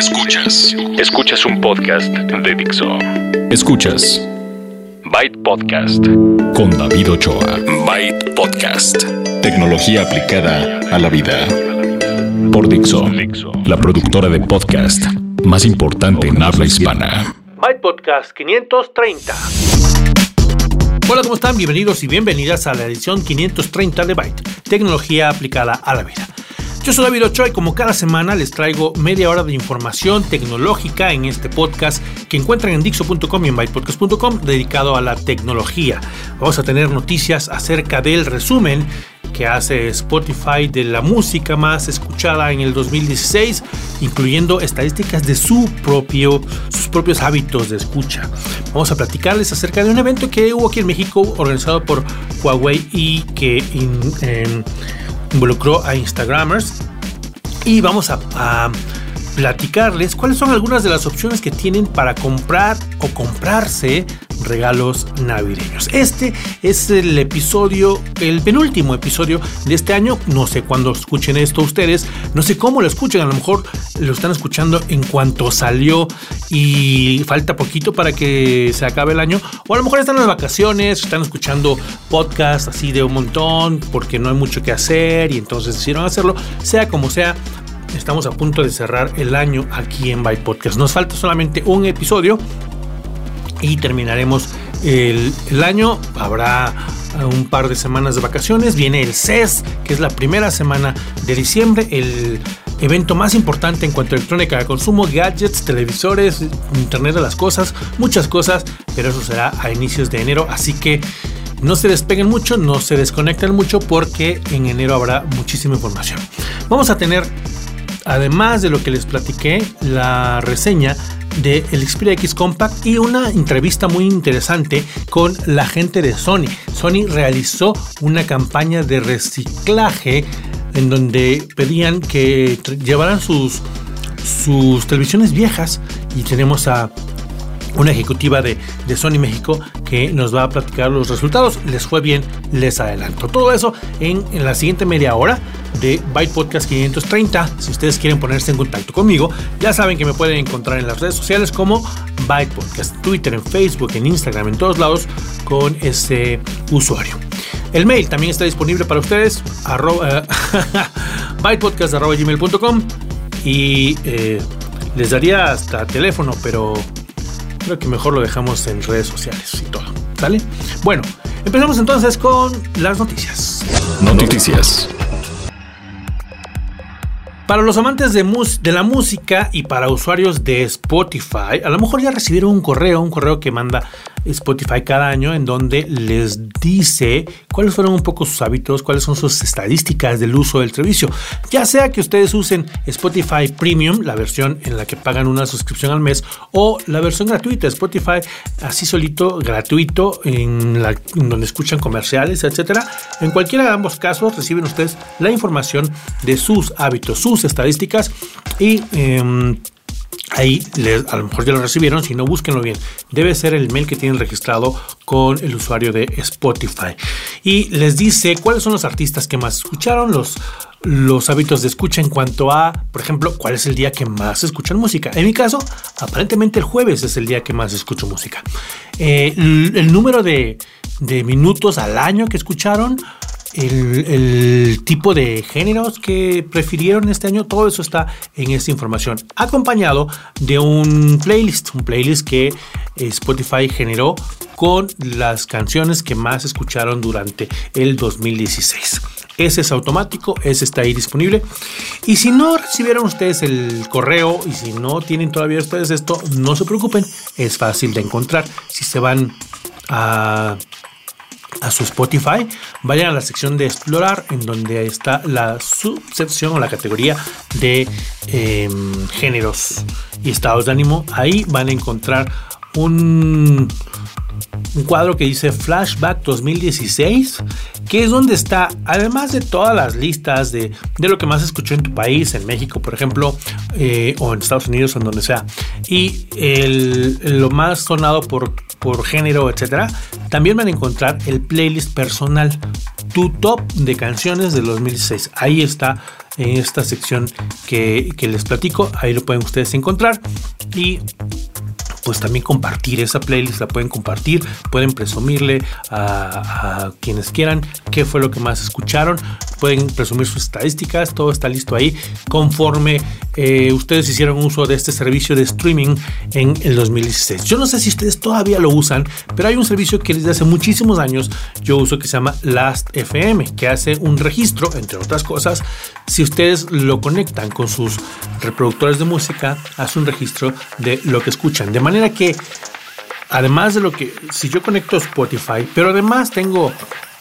Escuchas. Escuchas un podcast de Dixo. Escuchas. Byte Podcast. Con David Ochoa. Byte Podcast. Tecnología aplicada a la vida. Por Dixo. La productora de podcast más importante en habla hispana. Byte Podcast 530. Hola, ¿cómo están? Bienvenidos y bienvenidas a la edición 530 de Byte, tecnología aplicada a la vida. Yo soy David Ochoa y como cada semana les traigo media hora de información tecnológica en este podcast que encuentran en Dixo.com y en bytepodcast.com dedicado a la tecnología. Vamos a tener noticias acerca del resumen que hace Spotify de la música más escuchada en el 2016, incluyendo estadísticas de su propio, sus propios hábitos de escucha. Vamos a platicarles acerca de un evento que hubo aquí en México organizado por Huawei y que involucró a Instagramers. Y vamos a, a platicarles cuáles son algunas de las opciones que tienen para comprar o comprarse regalos navideños. Este es el episodio, el penúltimo episodio de este año. No sé cuándo escuchen esto ustedes, no sé cómo lo escuchen, a lo mejor lo están escuchando en cuanto salió y falta poquito para que se acabe el año. O a lo mejor están en las vacaciones, están escuchando podcasts así de un montón porque no hay mucho que hacer y entonces decidieron hacerlo. Sea como sea, estamos a punto de cerrar el año aquí en Byte Podcast. Nos falta solamente un episodio y terminaremos el, año. Habrá un par de semanas de vacaciones. Viene el CES, que es la primera semana de diciembre, el evento más importante en cuanto a electrónica de consumo, gadgets, televisores, Internet de las cosas, muchas cosas, pero eso será a inicios de enero. Así que no se despeguen mucho, no se desconecten mucho porque en enero habrá muchísima información. Vamos a tener, además de lo que les platiqué, la reseña de el Xperia X Compact y una entrevista muy interesante con la gente de Sony. Sony realizó una campaña de reciclaje en donde pedían que llevaran sus, sus televisiones viejas y tenemos a una ejecutiva de, de, Sony México que nos va a platicar los resultados. Les fue bien, les adelanto. Todo eso en, en, la siguiente media hora de Byte Podcast 530. Si ustedes quieren ponerse en contacto conmigo, ya saben que me pueden encontrar en las redes sociales como Byte Podcast, Twitter, en Facebook, en Instagram, en todos lados con ese usuario. El mail también está disponible para ustedes, arroba, bytepodcast.gmail.com y eh, les daría hasta teléfono, pero creo que mejor lo dejamos en redes sociales y todo. ¿Sale? Bueno, empezamos entonces con las noticias. Noticias. Para los amantes de, la música y para usuarios de Spotify, a lo mejor ya recibieron un correo, un correo que manda Spotify cada año en donde les dice cuáles fueron un poco sus hábitos, cuáles son sus estadísticas del uso del servicio. Ya sea que ustedes usen Spotify Premium, la versión en la que pagan una suscripción al mes, o la versión gratuita, Spotify así solito, gratuito, en, la, donde escuchan comerciales, etcétera. En cualquiera de ambos casos reciben ustedes la información de sus hábitos, sus estadísticas y eh, Ahí a lo mejor ya lo recibieron, si no, búsquenlo bien. Debe ser el mail que tienen registrado con el usuario de Spotify. Y les dice cuáles son los artistas que más escucharon, los, los hábitos de escucha en cuanto a, por ejemplo, cuál es el día que más escuchan música. En mi caso, aparentemente el jueves es el día que más escucho música. Eh, el, número de, de minutos al año que escucharon el, tipo de géneros que prefirieron este año, todo eso está en esta información, acompañado de un playlist, un playlist que Spotify generó con las canciones que más escucharon durante el 2016. Ese es automático, ese está ahí disponible. Y si no recibieron ustedes el correo y si no tienen todavía ustedes esto, no se preocupen, es fácil de encontrar. Si se van a a su Spotify, vayan a la sección de explorar en donde está la subsección o la categoría de em, géneros y estados de ánimo. Ahí van a encontrar un, un cuadro que dice Flashback 2016, que es donde está, además de todas las listas de, de lo que más escuchó en tu país, en México, por ejemplo, eh, o en Estados Unidos, o en donde sea, y el, lo más sonado por, por género, etcétera, también van a encontrar el playlist personal tu top de canciones del 2016. Ahí está en esta sección que, que les platico. Ahí lo pueden ustedes encontrar. Y pues también compartir esa playlist, la pueden compartir, pueden presumirle a, quienes quieran qué fue lo que más escucharon, pueden presumir sus estadísticas, todo está listo ahí conforme eh, ustedes hicieron uso de este servicio de streaming en el 2016. Yo no sé si ustedes todavía lo usan, pero hay un servicio que desde hace muchísimos años yo uso que se llama Last FM, que hace un registro, entre otras cosas, si ustedes lo conectan con sus reproductores de música, hace un registro de lo que escuchan. De que, además de lo que, si yo conecto Spotify, pero además tengo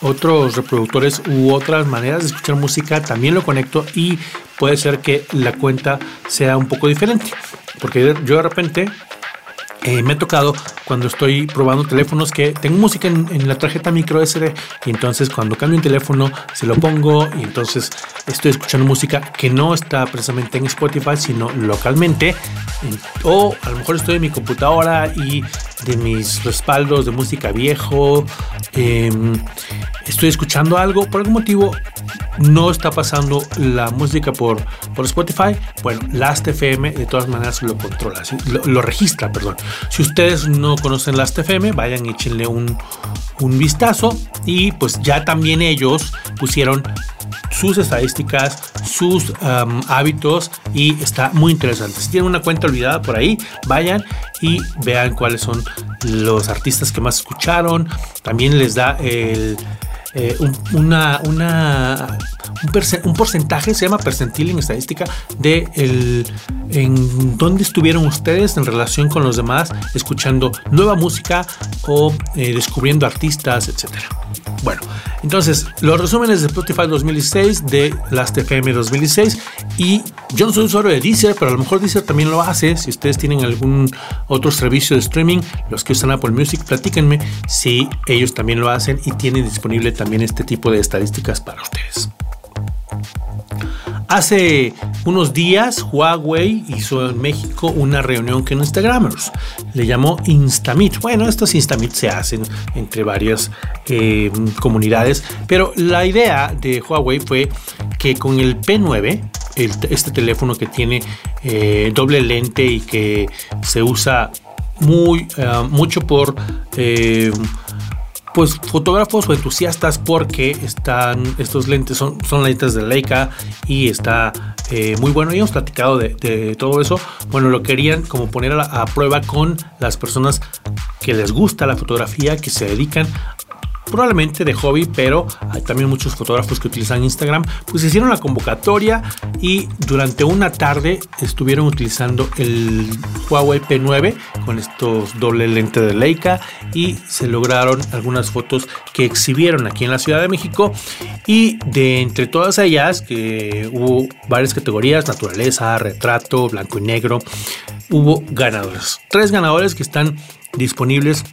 otros reproductores u otras maneras de escuchar música, también lo conecto y puede ser que la cuenta sea un poco diferente. Porque yo de repente eh, me ha tocado cuando estoy probando teléfonos que tengo música en, la tarjeta micro SD y entonces cuando cambio un teléfono se lo pongo y entonces estoy escuchando música que no está precisamente en Spotify sino localmente o a lo mejor estoy en mi computadora y de mis respaldos de música viejo em, estoy escuchando algo por algún motivo no está pasando la música por, por Spotify, bueno, Last.fm de todas maneras lo controla, lo, registra, perdón. Si ustedes no conocen Last.fm, vayan y échenle un, un vistazo y pues ya también ellos pusieron sus estadísticas, sus hábitos y está muy interesante. Si tienen una cuenta olvidada por ahí, vayan y vean cuáles son los artistas que más escucharon. También les da el eh, una, una, un, porcentaje, se llama percentil en estadística, de el, en dónde estuvieron ustedes en relación con los demás, escuchando nueva música o eh, descubriendo artistas, etcétera. Bueno, entonces, los resúmenes de Spotify 2016, de Last.fm 2016, y yo no soy usuario de Deezer, pero a lo mejor Deezer también lo hace. Si ustedes tienen algún otro servicio de streaming, los que usan Apple Music, platíquenme si ellos también lo hacen y tienen disponible también este tipo de estadísticas para ustedes. Hace unos días Huawei hizo en México una reunión con Instagramers. Le llamó Instameet. Bueno, estos Instameet se hacen entre varias eh, comunidades, pero la idea de Huawei fue que con el P9, este teléfono que tiene eh, doble lente y que se usa muy, eh, mucho por pues fotógrafos o entusiastas porque están estos lentes son, son lentes de Leica y está eh, muy bueno. Y hemos platicado de, todo eso. Bueno lo querían como poner a, a, prueba con las personas que les gusta la fotografía que se dedican probablemente de hobby, pero hay también muchos fotógrafos que utilizan Instagram, pues hicieron la convocatoria y durante una tarde estuvieron utilizando el Huawei P9 con estos doble lente de Leica y se lograron algunas fotos que exhibieron aquí en la Ciudad de México y de entre todas ellas que hubo varias categorías, naturaleza, retrato, blanco y negro, hubo ganadores. Tres ganadores que están disponibles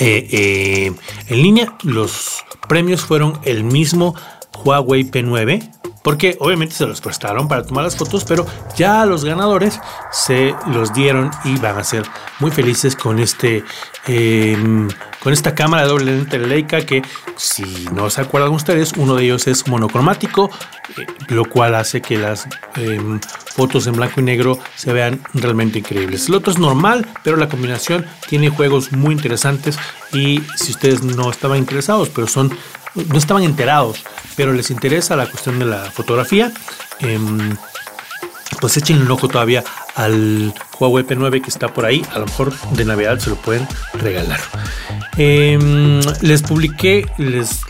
eh, eh, en línea. Los premios fueron el mismo Huawei P9, porque obviamente se los prestaron para tomar las fotos, pero ya los ganadores se los dieron y van a ser muy felices con este em, con esta cámara de doble lente Leica que si no se acuerdan ustedes uno de ellos es monocromático eh, lo cual hace que las em, fotos en blanco y negro se vean realmente increíbles. El otro es normal pero la combinación tiene juegos muy interesantes y si ustedes no estaban interesados pero son no estaban enterados pero les interesa la cuestión de la fotografía em, pues echen un ojo todavía al Huawei P9 que está por ahí. A lo mejor de Navidad se lo pueden regalar. Em, les publiqué, les,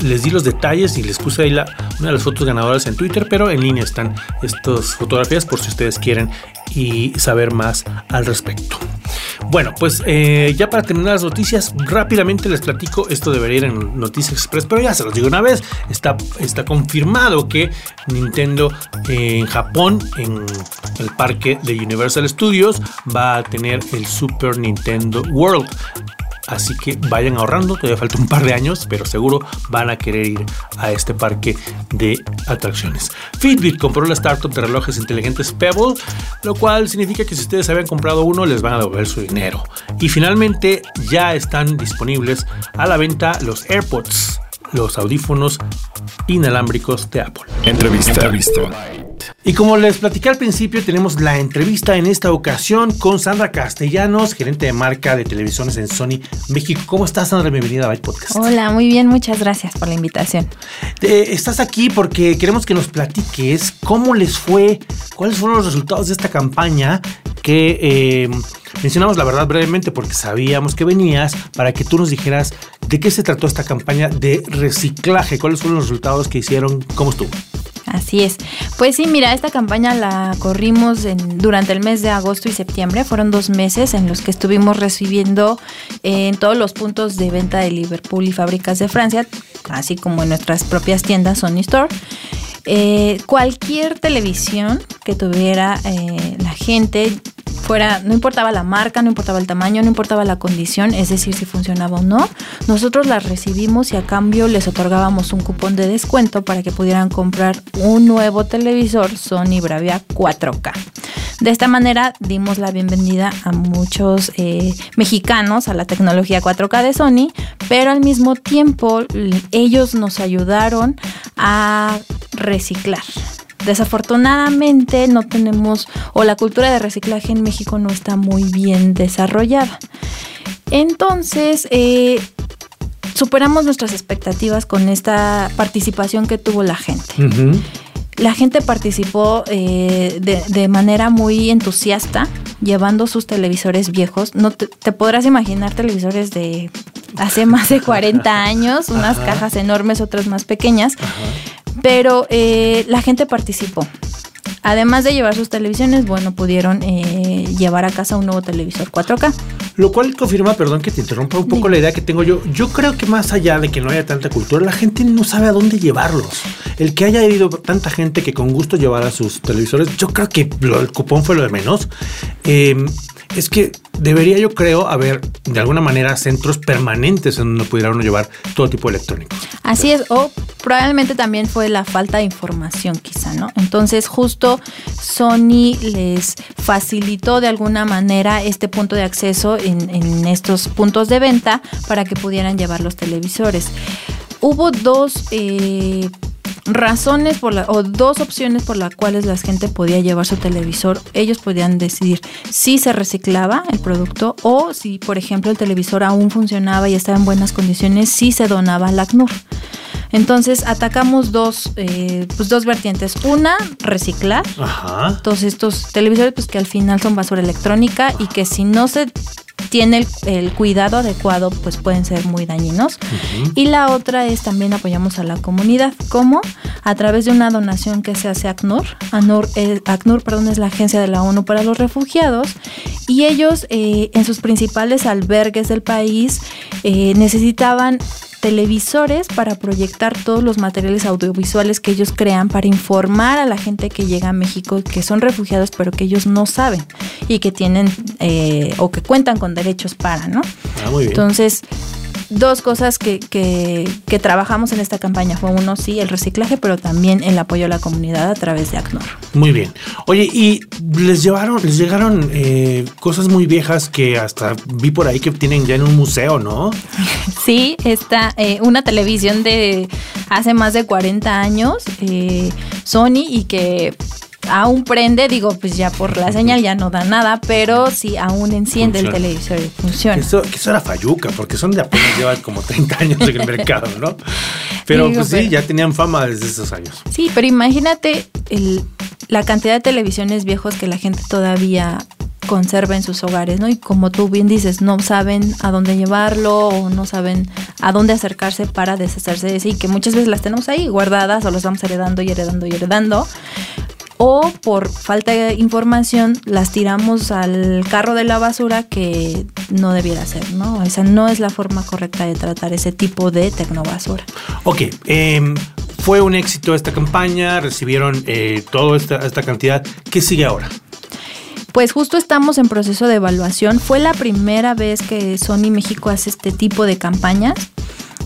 les, di los detalles y les puse ahí la, una de las fotos ganadoras en Twitter, pero en línea están estas fotografías por si ustedes quieren y saber más al respecto. Bueno, pues eh, ya para terminar las noticias, rápidamente les platico, esto debería ir en Noticias Express, pero ya se los digo una vez, está, está confirmado que Nintendo en Japón, en el parque de Universal Studios, va a tener el Super Nintendo World. Así que vayan ahorrando, todavía falta un par de años, pero seguro van a querer ir a este parque de atracciones. Fitbit compró la startup de relojes inteligentes Pebble, lo cual significa que si ustedes habían comprado uno les van a devolver su dinero. Y finalmente ya están disponibles a la venta los AirPods los audífonos inalámbricos de Apple. Entrevista. Entrevista. Y como les platicé al principio, tenemos la entrevista en esta ocasión con Sandra Castellanos, gerente de marca de televisiones en Sony México. ¿Cómo estás, Sandra? Bienvenida a Byte Podcast. Hola, muy bien, muchas gracias por la invitación. estás aquí porque queremos que nos platiques cómo les fue, cuáles fueron los resultados de esta campaña que eh, mencionamos la verdad brevemente porque sabíamos que venías para que tú nos dijeras de qué se trató esta campaña de reciclaje, cuáles fueron los resultados que hicieron, cómo estuvo. Así es. Pues sí, mira, esta campaña la corrimos durante el mes de agosto y septiembre. Fueron dos meses en los que estuvimos recibiendo eh, en todos los puntos de venta de Liverpool y fábricas de Francia, así como en nuestras propias tiendas Sony Store. Eh, cualquier televisión que tuviera eh, la gente fuera, no importaba la marca, no importaba el tamaño, no importaba la condición, es decir, si funcionaba o no, nosotros las recibimos y a cambio les otorgábamos un cupón de descuento para que pudieran comprar un nuevo televisor Sony Bravia 4K. De esta manera dimos la bienvenida a muchos eh, mexicanos a la tecnología 4K de Sony, pero al mismo tiempo ellos nos ayudaron a reciclar. Desafortunadamente no tenemos, o la cultura de reciclaje en México no está muy bien desarrollada. Entonces, eh, superamos nuestras expectativas con esta participación que tuvo la gente. La gente participó eh, de, manera muy entusiasta, llevando sus televisores viejos. No te, podrás imaginar televisores de hace más de 40 años, unas cajas enormes, otras más pequeñas. Pero eh, la gente participó. Además de llevar sus televisiones, bueno, pudieron eh, llevar a casa un nuevo televisor 4K. Lo cual confirma, perdón que te interrumpa un poco la idea que tengo yo. Yo creo que más allá de que no haya tanta cultura, la gente no sabe a dónde llevarlos. El que haya ido tanta gente que con gusto llevara sus televisores, yo creo que el cupón fue lo de menos. Eh, es que debería yo creo haber de alguna manera centros permanentes en donde pudiera uno llevar todo tipo de electrónico. Así es, o probablemente también fue la falta de información quizá, ¿no? Entonces justo Sony les facilitó de alguna manera este punto de acceso en, en estos puntos de venta para que pudieran llevar los televisores. Hubo dos... Eh, razones por la, o dos opciones por las cuales la gente podía llevar su televisor. Ellos podían decidir si se reciclaba el producto o si, por ejemplo, el televisor aún funcionaba y estaba en buenas condiciones, si se donaba al ACNUR. Entonces atacamos dos, eh, pues dos vertientes. Una, reciclar. Ajá. Todos estos televisores, pues que al final son basura electrónica y que si no se tiene el, cuidado adecuado, pues pueden ser muy dañinos. Y la otra es también apoyamos a la comunidad. ¿Cómo? A través de una donación que se hace a ACNUR. ACNUR, eh, ACNUR perdón, es la agencia de la ONU para los refugiados. Y ellos eh, en sus principales albergues del país eh, necesitaban televisores para proyectar todos los materiales audiovisuales que ellos crean para informar a la gente que llega a México que son refugiados pero que ellos no saben y que tienen eh, o que cuentan con derechos para, ¿no? Ah, muy bien. Entonces, dos cosas que, que, trabajamos en esta campaña. Fue uno, sí, el reciclaje, pero también el apoyo a la comunidad a través de ACNUR. Muy bien. Oye, y les llevaron, les llegaron eh, cosas muy viejas que hasta vi por ahí que tienen ya en un museo, ¿no? Sí, está eh, una televisión de hace más de 40 años, eh, Sony, y que aún prende, digo, pues ya por la señal ya no da nada, pero sí aún enciende el televisor y funciona. Eso, era Fayuca, porque son de apenas llevan como 30 años en el mercado, ¿no? Pero pues sí, ya tenían fama desde esos años. Sí, pero imagínate la cantidad de televisiones viejos que la gente todavía conserva en sus hogares, ¿no? Y como tú bien dices, no saben a dónde llevarlo o no saben a dónde acercarse para deshacerse de y que muchas veces las tenemos ahí guardadas o las vamos heredando y heredando y heredando o por falta de información las tiramos al carro de la basura que no debiera ser, ¿no? Esa no es la forma correcta de tratar ese tipo de tecnobasura. Ok, em, fue un éxito esta campaña, recibieron eh, toda esta, esta cantidad. ¿Qué sigue ahora? Pues justo estamos en proceso de evaluación. Fue la primera vez que Sony México hace este tipo de campañas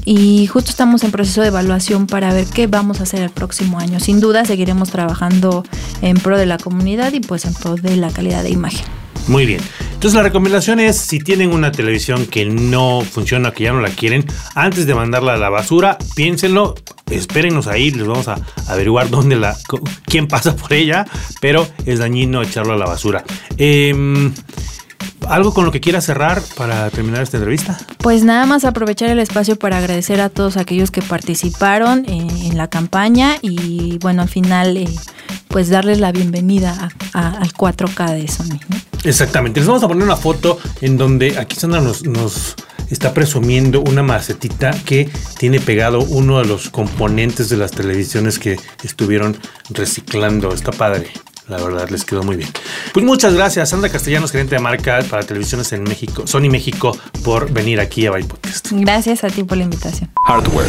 y justo estamos en proceso de evaluación para ver qué vamos a hacer el próximo año. Sin duda seguiremos trabajando en pro de la comunidad y pues en pro de la calidad de imagen. Muy bien. Entonces la recomendación es, si tienen una televisión que no funciona, que ya no la quieren, antes de mandarla a la basura, piénsenlo, espérenos ahí, les vamos a averiguar dónde la, quién pasa por ella, pero es dañino echarlo a la basura. Eh, ¿Algo con lo que quiera cerrar para terminar esta entrevista? Pues nada más aprovechar el espacio para agradecer a todos aquellos que participaron en la campaña y bueno, al final eh, pues darles la bienvenida al 4K de Sony. Exactamente, les vamos a poner una foto en donde aquí Sandra nos, nos está presumiendo una macetita que tiene pegado uno de los componentes de las televisiones que estuvieron reciclando. Está padre. La verdad, les quedó muy bien. Pues muchas gracias, Sandra Castellanos, gerente de marca para televisiones en México, Sony México, por venir aquí a Byte Podcast. Gracias a ti por la invitación. Hardware.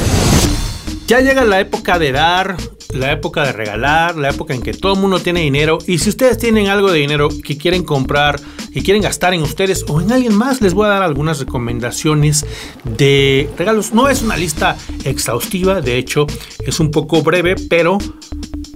Ya llega la época de dar, la época de regalar, la época en que todo el mundo tiene dinero. Y si ustedes tienen algo de dinero que quieren comprar, que quieren gastar en ustedes o en alguien más, les voy a dar algunas recomendaciones de regalos. No es una lista exhaustiva, de hecho es un poco breve, pero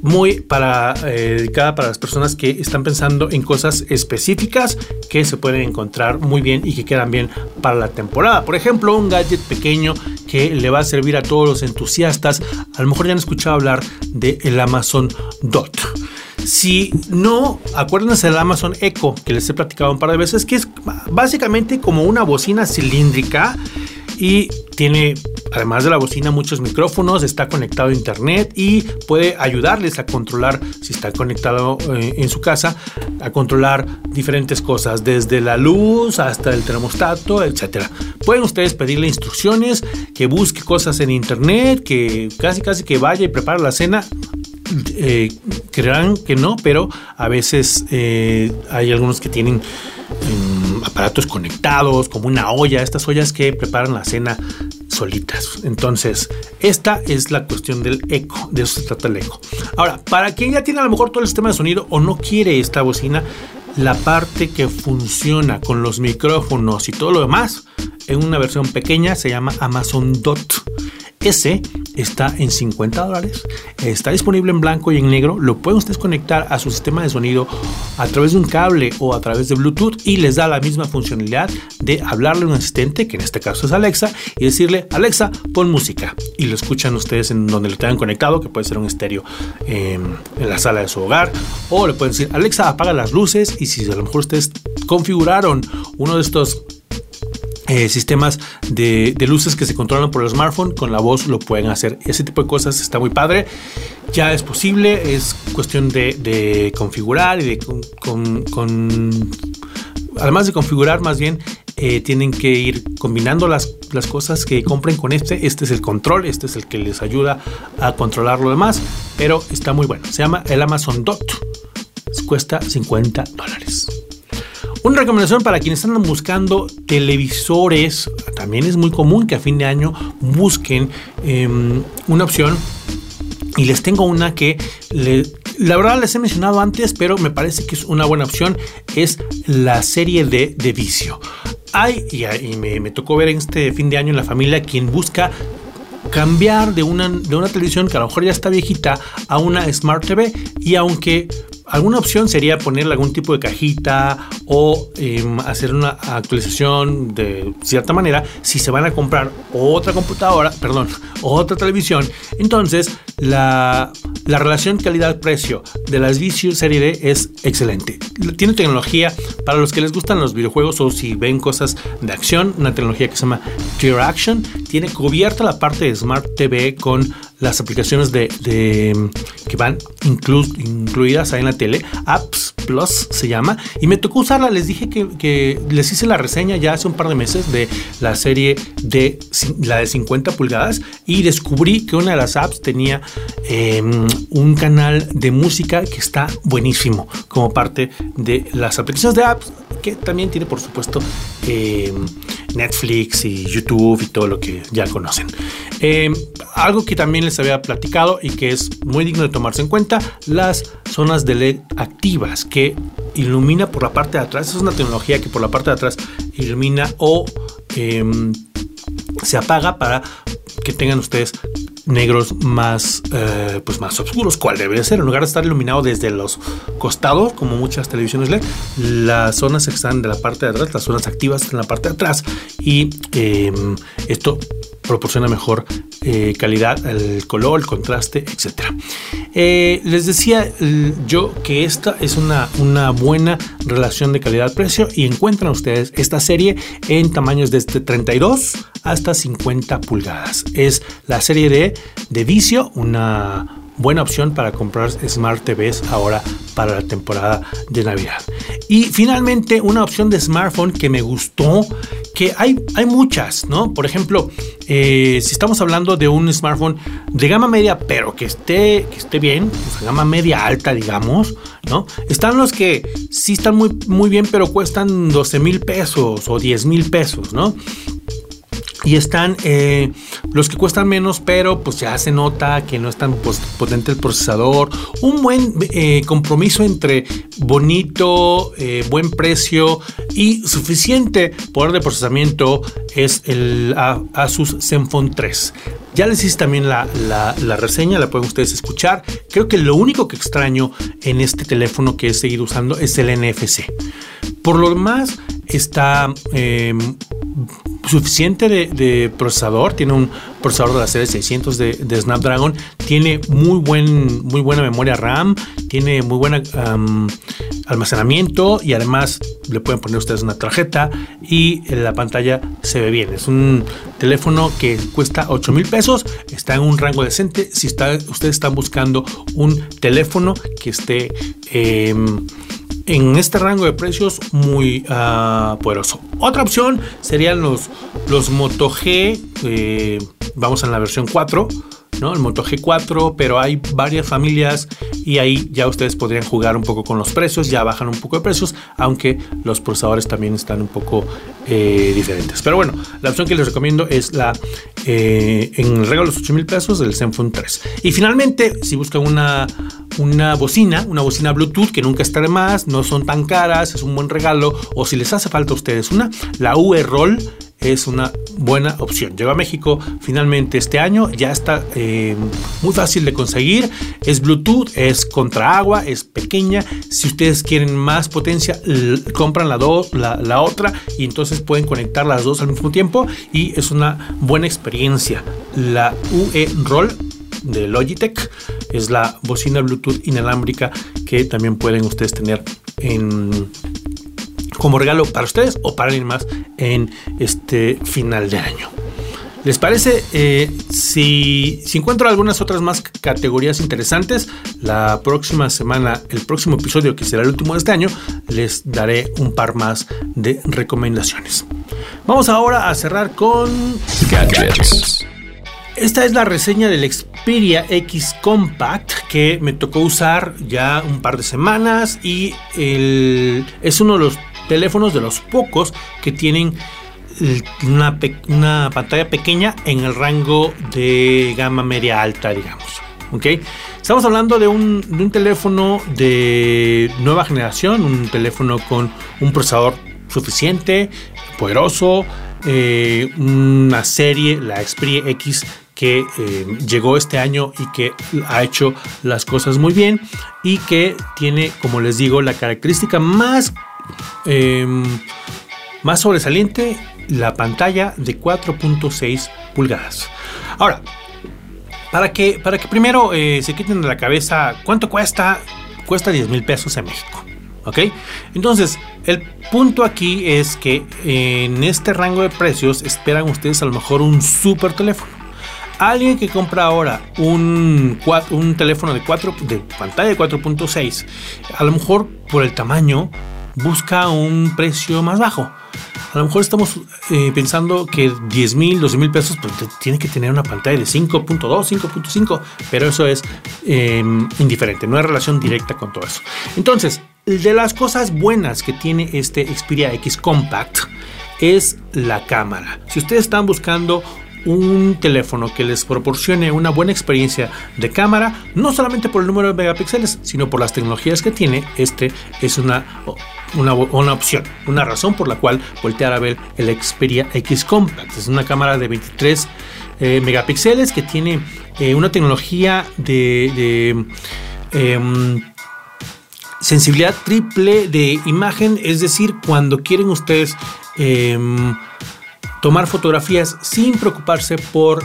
muy para, eh, dedicada para las personas que están pensando en cosas específicas que se pueden encontrar muy bien y que quedan bien para la temporada. Por ejemplo, un gadget pequeño que le va a servir a todos los entusiastas. A lo mejor ya han escuchado hablar del el Amazon Dot. Si no, acuérdense del Amazon Echo que les he platicado un par de veces, que es básicamente como una bocina cilíndrica y tiene, además de la bocina, muchos micrófonos, está conectado a internet y puede ayudarles a controlar, si está conectado eh, en su casa, a controlar diferentes cosas, desde la luz hasta el termostato, etc. Pueden ustedes pedirle instrucciones, que busque cosas en internet, que casi casi que vaya y prepare la cena. Eh, creerán que no, pero a veces eh, hay algunos que tienen aparatos conectados, como una olla, estas ollas que preparan la cena solitas. Entonces, esta es la cuestión del eco, de eso se trata el eco. Ahora, para quien ya tiene a lo mejor todo el sistema de sonido o no quiere esta bocina, la parte que funciona con los micrófonos y todo lo demás, en una versión pequeña se llama Amazon Dot. Ese está en 50 dólares, está disponible en blanco y en negro, lo pueden ustedes conectar a su sistema de sonido a través de un cable o a través de Bluetooth y les da la misma funcionalidad de hablarle a un asistente, que en este caso es Alexa, y decirle, Alexa, pon música. Y lo escuchan ustedes en donde lo tengan conectado, que puede ser un estéreo en la sala de su hogar, o le pueden decir, Alexa, apaga las luces y si a lo mejor ustedes configuraron uno de estos eh, sistemas de, luces que se controlan por el smartphone, con la voz lo pueden hacer. Ese tipo de cosas está muy padre. Ya es posible, es cuestión de, configurar y de con, además de configurar más bien eh, tienen que ir combinando las, las, cosas que compren con este. Este es el control, este es el que les ayuda a controlar lo demás, pero está muy bueno. Se llama el Amazon Dot. Cuesta 50 dólares. Una recomendación para quienes están buscando televisores, también es muy común que a fin de año busquen em, una opción y les tengo una que la verdad les he mencionado antes, pero me parece que es una buena opción, es la serie de, de vicio. Hay, y, me, me, tocó ver en este fin de año en la familia, quien busca cambiar de una, de una televisión que a lo mejor ya está viejita a una Smart TV y aunque Alguna opción sería ponerle algún tipo de cajita o em, hacer una actualización de cierta manera. Si se van a comprar otra computadora, perdón, otra televisión, entonces la, la relación calidad-precio de las Visual Serie D es excelente. Tiene tecnología para los que les gustan los videojuegos o si ven cosas de acción, una tecnología que se llama Clear Action. Tiene cubierta la parte de Smart TV con las aplicaciones de, que van incluidas ahí en la tele. Apps Plus se llama. Y me tocó usarla. Les dije que, les hice la reseña ya hace un par de meses de la serie de la de 50 pulgadas. Y descubrí que una de las apps tenía em, un canal de música que está buenísimo. Como parte de las aplicaciones de apps. Que también tiene, por supuesto, em, Netflix y YouTube y todo lo que ya conocen. Em, algo que también les había platicado y que es muy digno de tomarse en cuenta, las zonas de LED activas que ilumina por la parte de atrás. Es una tecnología que por la parte de atrás ilumina o em, se apaga para que tengan ustedes negros más, eh, pues más oscuros, cual debe ser. En lugar de estar iluminado desde los costados, como muchas televisiones LED, las zonas están de la parte de atrás, las zonas activas están en la parte de atrás. Y em, esto proporciona mejor eh, calidad, el color, el contraste, etc. Eh, les decía yo que esta es una, una buena relación de calidad-precio y encuentran ustedes esta serie en tamaños desde 32 hasta 50 pulgadas. Es la serie de, de Vicio, una buena opción para comprar Smart TVs ahora para la temporada de Navidad. Y finalmente una opción de smartphone que me gustó, que hay, hay muchas, ¿no? Por ejemplo, eh, si estamos hablando de un smartphone de gama media, pero que esté, que esté bien, pues, gama media alta, digamos, ¿no? Están los que sí están muy, muy bien, pero cuestan 12 mil pesos o 10 mil pesos, ¿no? Y están eh, los que cuestan menos, pero pues ya se nota que no es tan potente el procesador. Un buen eh, compromiso entre bonito, eh, buen precio y suficiente poder de procesamiento es el Asus Zenfone 3. Ya les hice también la, la, reseña, la pueden ustedes escuchar. Creo que lo único que extraño en este teléfono que he seguido usando es el NFC. Por lo demás, está em, suficiente de, procesador, tiene un procesador de la serie 600 de, Snapdragon, tiene muy, buen, muy buena memoria RAM, tiene muy buen almacenamiento y además le pueden poner ustedes una tarjeta y la pantalla se ve bien. Es un teléfono que cuesta 8 mil pesos, está en un rango decente. Si está, ustedes están buscando un teléfono que esté... Em, en este rango de precios muy uh, poderoso. Otra opción serían los, los Moto G, eh, vamos en la versión 4 el Moto G4, pero hay varias familias y ahí ya ustedes podrían jugar un poco con los precios, ya bajan un poco de precios, aunque los procesadores también están un poco eh, diferentes. Pero bueno, la opción que les recomiendo es la eh, en regalo de los 8 mil pesos del Zenfone 3. Y finalmente, si buscan una, una bocina, una bocina Bluetooth que nunca está de más, no son tan caras, es un buen regalo, o si les hace falta a ustedes una, la UE Roll es una buena opción. Llegó a México finalmente este año, ya está eh, muy fácil de conseguir, es Bluetooth, es contra agua, es pequeña. Si ustedes quieren más potencia, compran la, dos, la, otra y entonces pueden conectar las dos al mismo tiempo y es una buena experiencia. La UE Roll de Logitech es la bocina Bluetooth inalámbrica que también pueden ustedes tener en como regalo para ustedes o para alguien más en este final de año. ¿Les parece? Eh, si, si, encuentro algunas otras más categorías interesantes, la próxima semana, el próximo episodio, que será el último de este año, les daré un par más de recomendaciones. Vamos ahora a cerrar con gadgets. Esta es la reseña del Xperia X Compact que me tocó usar ya un par de semanas y es uno de los teléfonos de los pocos que tienen una, pantalla pequeña en el rango de gama media alta, digamos. ¿ok? Estamos hablando de un, teléfono de nueva generación, un teléfono con un procesador suficiente, poderoso, eh, una serie, la Xperia X que eh, llegó este año y que ha hecho las cosas muy bien y que tiene, como les digo, la característica más Em, más sobresaliente, la pantalla de 4.6 pulgadas. Ahora, para que, para que primero eh, se quiten de la cabeza cuánto cuesta, cuesta 10 mil pesos en México. ¿Ok? Entonces, el punto aquí es que en este rango de precios esperan ustedes a lo mejor un super teléfono. Alguien que compra ahora un, un teléfono de, 4, de pantalla de 4.6, a lo mejor por el tamaño busca un precio más bajo. A lo mejor estamos eh, pensando que 10 mil, 12 mil pesos pues, tiene que tener una pantalla de 5.2, 5.5, pero eso es em, indiferente, no hay relación directa con todo eso. Entonces, de las cosas buenas que tiene este Xperia X Compact es la cámara. Si ustedes están buscando un teléfono que les proporcione una buena experiencia de cámara, no solamente por el número de megapíxeles, sino por las tecnologías que tiene, este es una, una, una, opción, una razón por la cual voltear a ver el Xperia X Compact. Es una cámara de 23 eh, megapíxeles que tiene eh, una tecnología de, em, sensibilidad triple de imagen, es decir, cuando quieren ustedes em, tomar fotografías sin preocuparse por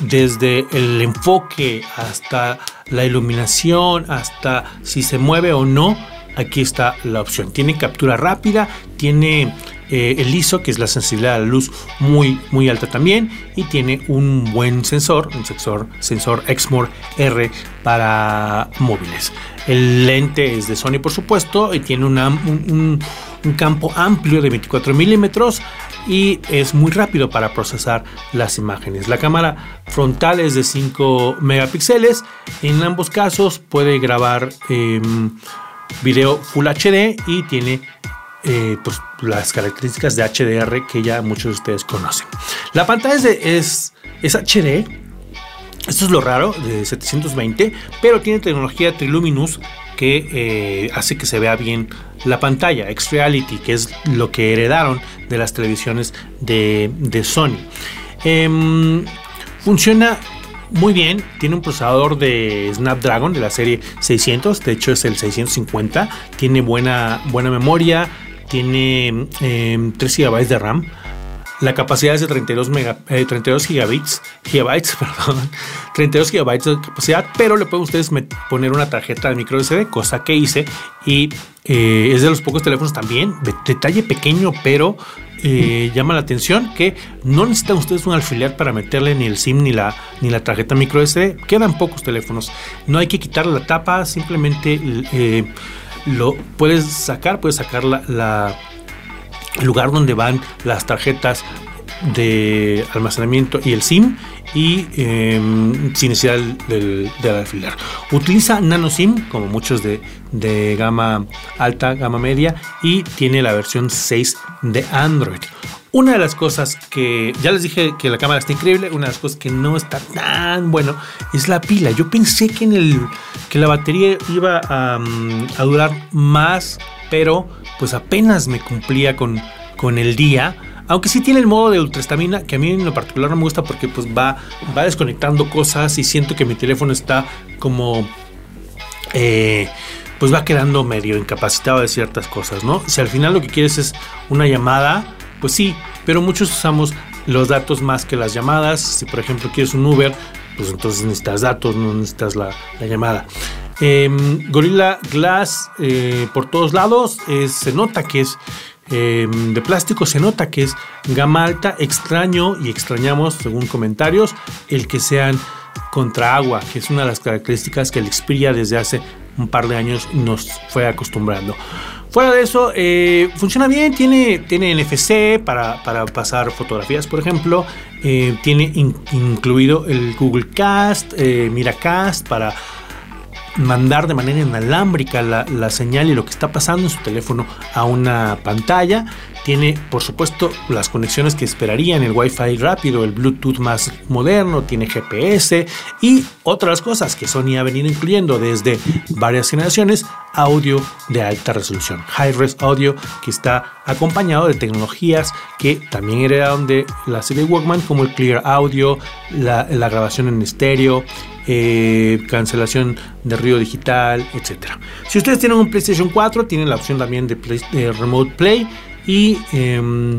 desde el enfoque hasta la iluminación, hasta si se mueve o no, aquí está la opción. Tiene captura rápida, tiene eh, el ISO, que es la sensibilidad a la luz muy, muy alta también, y tiene un buen sensor, un sensor, sensor Exmor R para móviles. El lente es de Sony, por supuesto, y tiene un, campo amplio de 24 milímetros y es muy rápido para procesar las imágenes. La cámara frontal es de 5 megapíxeles. En ambos casos puede grabar em, video Full HD y tiene eh, pues, las características de HDR que ya muchos de ustedes conocen. La pantalla es, es, HD. Esto es lo raro de 720, pero tiene tecnología Triluminous que eh, hace que se vea bien la pantalla, X-Reality, que es lo que heredaron de las televisiones de, Sony. Em, funciona muy bien, tiene un procesador de Snapdragon de la serie 600, de hecho es el 650, tiene buena, buena memoria, tiene 3 em, GB de RAM la capacidad es de 32, mega, 32 eh, gigabytes, perdón, 32 gigabytes de capacidad, pero le pueden ustedes poner una tarjeta de micro SD, cosa que hice y eh, es de los pocos teléfonos también, de detalle pequeño, pero eh, llama la atención que no necesitan ustedes un alfiler para meterle ni el SIM ni la, ni la tarjeta micro SD. Quedan pocos teléfonos. No hay que quitarle la tapa, simplemente lo puedes sacar, puedes sacar la lugar donde van las tarjetas de almacenamiento y el SIM y em, sin necesidad del, alfiler. Utiliza nano SIM como muchos de, de, gama alta, gama media y tiene la versión 6 de Android. Una de las cosas que ya les dije que la cámara está increíble, una de las cosas que no está tan bueno es la pila. Yo pensé que en el que la batería iba a, a durar más, pero pues apenas me cumplía con, con el día. Aunque sí tiene el modo de ultraestamina, que a mí en lo particular no me gusta porque pues va, va desconectando cosas y siento que mi teléfono está como... Eh, pues va quedando medio incapacitado de ciertas cosas, ¿no? Si al final lo que quieres es una llamada, pues sí, pero muchos usamos los datos más que las llamadas. Si por ejemplo quieres un Uber, pues entonces necesitas datos, no necesitas la, llamada. Em, Gorilla Glass eh, por todos lados, se nota que es Em, de plástico se nota que es gama alta, extraño y extrañamos, según comentarios, el que sean contra agua, que es una de las características que el Xperia desde hace un par de años nos fue acostumbrando. Fuera de eso, eh, funciona bien, tiene, tiene NFC para, pasar fotografías, por ejemplo, eh, tiene incluido el Google Cast, eh, Miracast para mandar de manera inalámbrica la, señal y lo que está pasando en su teléfono a una pantalla. Tiene, por supuesto, las conexiones que esperarían, el Wi-Fi rápido, el Bluetooth más moderno, tiene GPS y otras cosas que Sony ha venido incluyendo desde varias generaciones, audio de alta resolución, high-res audio, que está acompañado de tecnologías que también heredaron de la serie Walkman, como el Clear Audio, la, grabación en estéreo, eh, cancelación de ruido digital, etc. Si ustedes tienen un PlayStation 4, tienen la opción también de, Remote Play y em,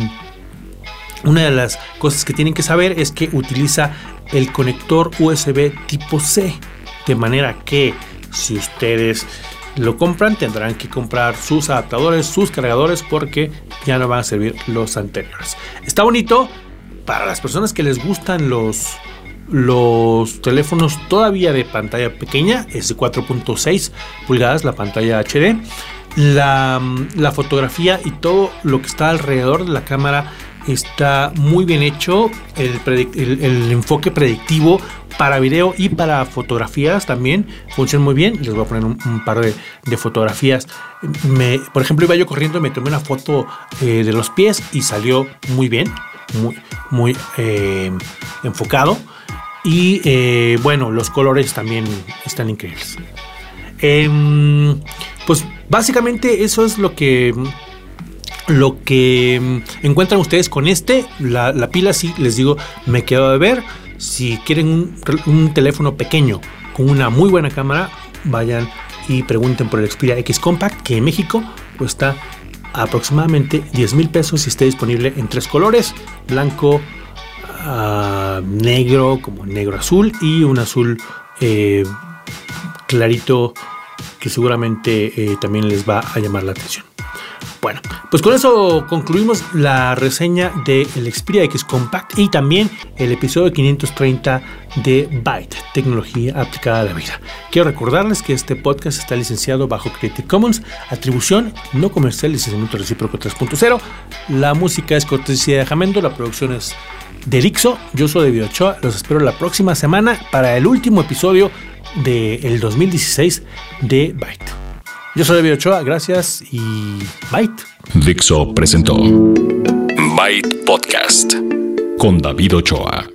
una de las cosas que tienen que saber es que utiliza el conector USB tipo C, de manera que si ustedes lo compran tendrán que comprar sus adaptadores, sus cargadores porque ya no van a servir los anteriores. Está bonito para las personas que les gustan los los teléfonos todavía de pantalla pequeña, es de 4.6 pulgadas la pantalla HD. La, fotografía y todo lo que está alrededor de la cámara está muy bien hecho. El, enfoque predictivo para video y para fotografías también funciona muy bien. Les voy a poner un, par de, fotografías. Por ejemplo, iba yo corriendo y me tomé una foto eh, de los pies y salió muy bien, muy, muy eh, enfocado. Y eh, bueno, los colores también están increíbles. Em, pues básicamente eso es lo que lo que encuentran ustedes con este. La, pila, sí, les digo, me quedo de ver. Si quieren un, teléfono pequeño con una muy buena cámara, vayan y pregunten por el Xperia X Compact, que en México cuesta aproximadamente 10 mil pesos y está disponible en tres colores, blanco, ah, negro, como negro azul y un azul eh, clarito que seguramente eh, también les va a llamar la atención. Bueno, pues con eso concluimos la reseña del el Xperia X Compact y también el episodio 530 de Byte, tecnología aplicada a la vida. Quiero recordarles que este podcast está licenciado bajo Creative Commons, atribución no comercial, licenciamiento recíproco 3.0. La música es cortesía de Jamendo, la producción es de Dixo. Yo soy de Ochoa, los espero la próxima semana para el último episodio del 2016 de Byte. Yo soy David Ochoa, gracias y Byte. Dixo presentó Byte Podcast con David Ochoa.